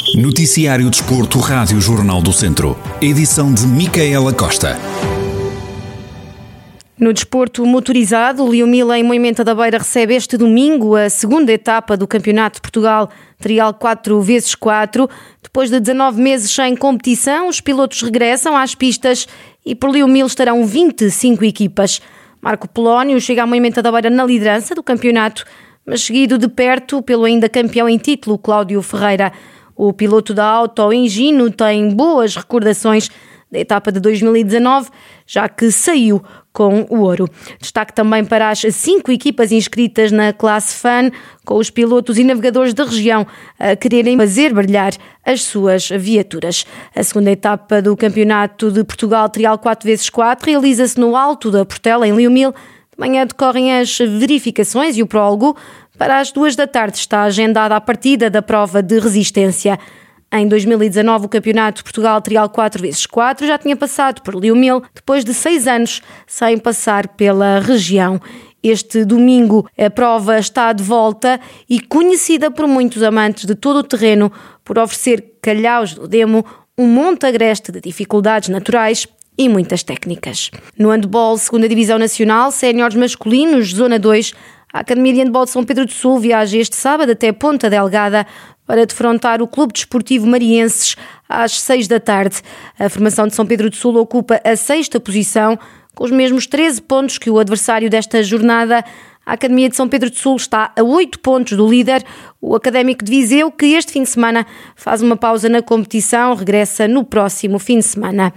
Noticiário Desporto, Rádio Jornal do Centro. Edição de Micaela Costa. No desporto motorizado, o Leo Mila em Moimenta da Beira recebe este domingo a segunda etapa do Campeonato de Portugal Trial 4x4. Depois de 19 meses sem competição, os pilotos regressam às pistas e por Leo Mil estarão 25 equipas. Marco Polónio chega à Moimenta da Beira na liderança do campeonato, mas seguido de perto pelo ainda campeão em título, Cláudio Ferreira. O piloto da Auto Engino tem boas recordações da etapa de 2019, já que saiu com o ouro. Destaque também para as cinco equipas inscritas na classe FAN, com os pilotos e navegadores da região a quererem fazer brilhar as suas viaturas. A segunda etapa do Campeonato de Portugal Trial 4x4 realiza-se no Alto da Portela, em Liomil. De manhã decorrem as verificações e o prólogo. Para as duas da tarde está agendada a partida da prova de resistência. Em 2019, o Campeonato de Portugal Trial 4x4 já tinha passado por Liomil, depois de seis anos sem passar pela região. Este domingo a prova está de volta e conhecida por muitos amantes de todo o terreno por oferecer calhaus do demo, um monte agreste de dificuldades naturais e muitas técnicas. No handball, segunda Divisão Nacional, séniores masculinos, Zona 2, a Academia de Handball de São Pedro do Sul viaja este sábado até Ponta Delgada para defrontar o Clube Desportivo Marienses às seis da tarde. A formação de São Pedro do Sul ocupa a sexta posição, com os mesmos 13 pontos que o adversário desta jornada. A Academia de São Pedro do Sul está a 8 pontos do líder, o Académico de Viseu, que este fim de semana faz uma pausa na competição, regressa no próximo fim de semana.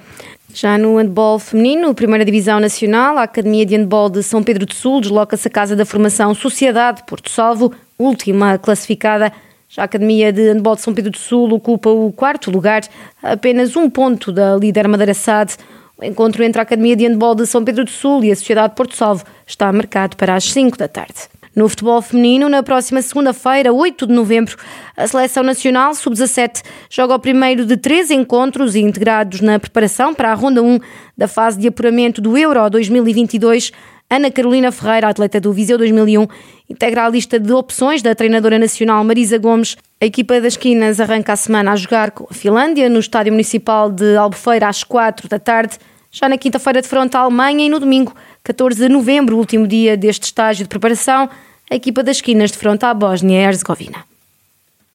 Já no handball feminino, primeira divisão nacional, a Academia de Handball de São Pedro do Sul desloca-se à Casa da Formação Sociedade Porto Salvo, última classificada já a Academia de Handball de São Pedro do Sul ocupa o quarto lugar, apenas um ponto da líder Madeira Sade. O encontro entre a Academia de Handball de São Pedro do Sul e a Sociedade Porto Salvo está marcado para as 5 da tarde. No futebol feminino, na próxima segunda-feira, 8 de novembro, a Seleção Nacional Sub-17 joga o primeiro de três encontros integrados na preparação para a Ronda 1 da fase de apuramento do Euro 2022 Ana Carolina Ferreira, atleta do Viseu 2001, integra a lista de opções da treinadora nacional Marisa Gomes. A equipa das Quinas arranca a semana a jogar com a Finlândia no Estádio Municipal de Albufeira às 4 da tarde. Já na quinta-feira de fronte à Alemanha e no domingo, 14 de novembro, último dia deste estágio de preparação, a equipa das Quinas de fronte à Bósnia e Herzegovina.